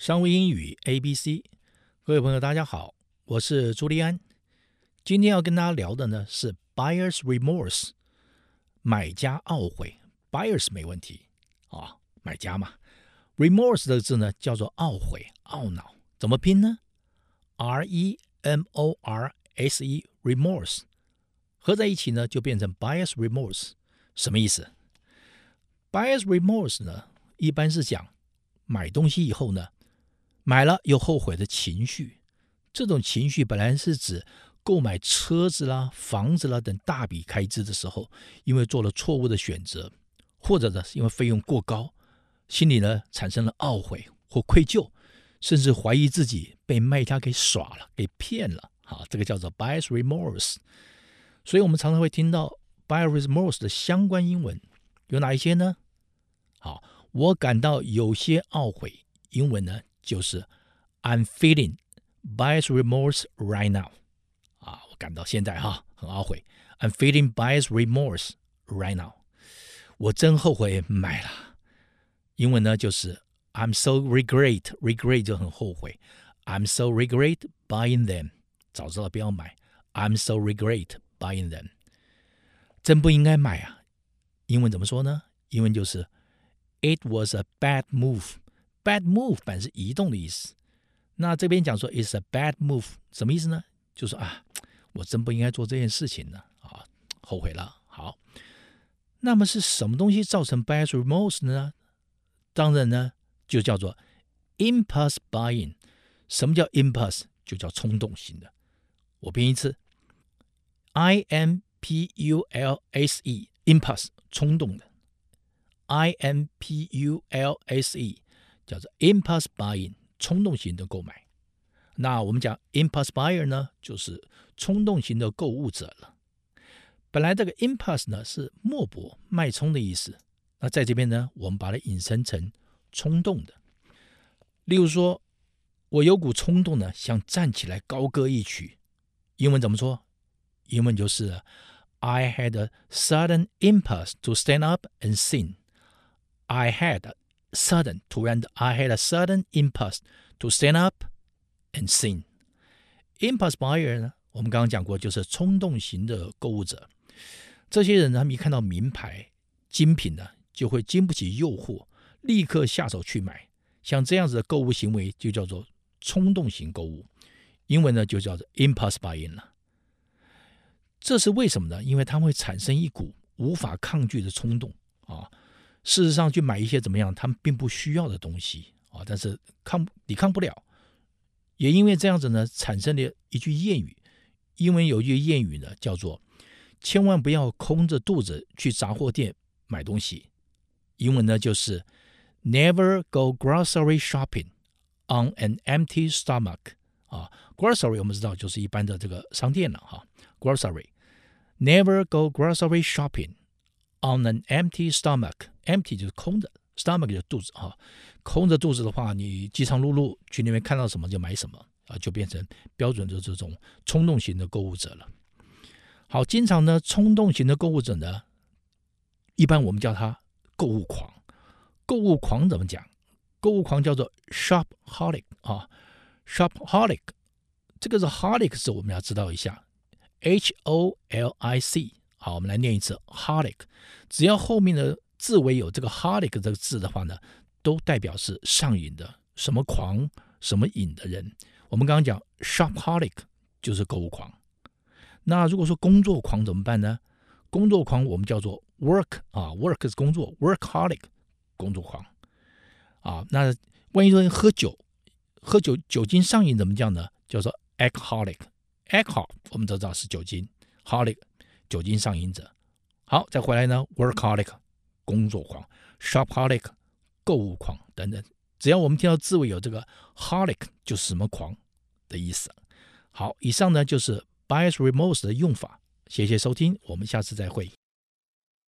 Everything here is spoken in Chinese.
商务英语 ABC，各位朋友，大家好，我是朱利安。今天要跟大家聊的呢是 buyer's remorse，买家懊悔。buyers 没问题啊，买家嘛。remorse 这个字呢叫做懊悔、懊恼，怎么拼呢？R E M O R S E，remorse，合在一起呢就变成 buyer's remorse，什么意思？buyer's remorse 呢一般是讲买东西以后呢。买了又后悔的情绪，这种情绪本来是指购买车子啦、房子啦等大笔开支的时候，因为做了错误的选择，或者呢是因为费用过高，心里呢产生了懊悔或愧疚，甚至怀疑自己被卖家给耍了、给骗了。好，这个叫做 buyer's remorse。所以我们常常会听到 buyer's remorse 的相关英文有哪一些呢？好，我感到有些懊悔，英文呢？就是 I'm feeling buyer's remorse right now，啊，我感到现在哈很懊悔。I'm feeling buyer's remorse right now，我真后悔买了。英文呢就是 I'm so regret，regret 就很后悔。I'm so regret buying them，早知道不要买。I'm so regret buying them，真不应该买啊。英文怎么说呢？英文就是 It was a bad move。 Bad move 本是移动的意思，那这边讲说 is a bad move 什么意思呢？就是啊，我真不应该做这件事情呢，啊，后悔了。好，那么是什么东西造成 bad remorse 呢？当然呢，就叫做 impulse buying。什么叫 impulse？就叫冲动型的。我拼一次，I M P U L S E，impulse 冲动的，I M P U L S E。叫做 impulse buying，冲动型的购买。那我们讲 impulse buyer 呢，就是冲动型的购物者了。本来这个 impulse 呢是脉搏、脉冲的意思，那在这边呢，我们把它引申成冲动的。例如说，我有股冲动呢，想站起来高歌一曲。英文怎么说？英文就是 I had a sudden impulse to stand up and sing. I had Sudden，突然的，I had a sudden impulse to stand up and sing. Impulse buyer 呢，我们刚刚讲过，就是冲动型的购物者。这些人，他们一看到名牌精品呢，就会经不起诱惑，立刻下手去买。像这样子的购物行为，就叫做冲动型购物。英文呢，就叫做 impulse buying 了。这是为什么呢？因为它会产生一股无法抗拒的冲动啊。事实上，去买一些怎么样？他们并不需要的东西啊，但是抗抵抗不了，也因为这样子呢，产生了一句谚语。英文有一句谚语呢，叫做“千万不要空着肚子去杂货店买东西”。英文呢就是 “Never go grocery shopping on an empty stomach”。啊，grocery 我们知道就是一般的这个商店了哈。Grocery，Never go grocery shopping on an empty stomach。Empty 就是空的，stomach 就是肚子哈。空着肚子的话，你饥肠辘辘，去那边看到什么就买什么啊，就变成标准的这种冲动型的购物者了。好，经常呢，冲动型的购物者呢，一般我们叫他购物狂。购物狂怎么讲？购物狂叫做 shopholic 啊，shopholic。这个是 holic 是我们要知道一下，H O L I C。好，我们来念一次 holic。只要后面的字尾有这个 holic 这个字的话呢，都代表是上瘾的，什么狂什么瘾的人。我们刚刚讲 shopaholic 就是购物狂。那如果说工作狂怎么办呢？工作狂我们叫做 work 啊，work 是工作，workaholic 工作狂啊。那万一说喝酒，喝酒酒精上瘾怎么讲呢？叫做 alcoholic，alcohol 我们都知道是酒精，holic 酒精上瘾者。好，再回来呢，workaholic。工作狂，shopaholic，购物狂等等，只要我们听到字尾有这个 holic，就是什么狂的意思。好，以上呢就是 buys remorse 的用法。谢谢收听，我们下次再会。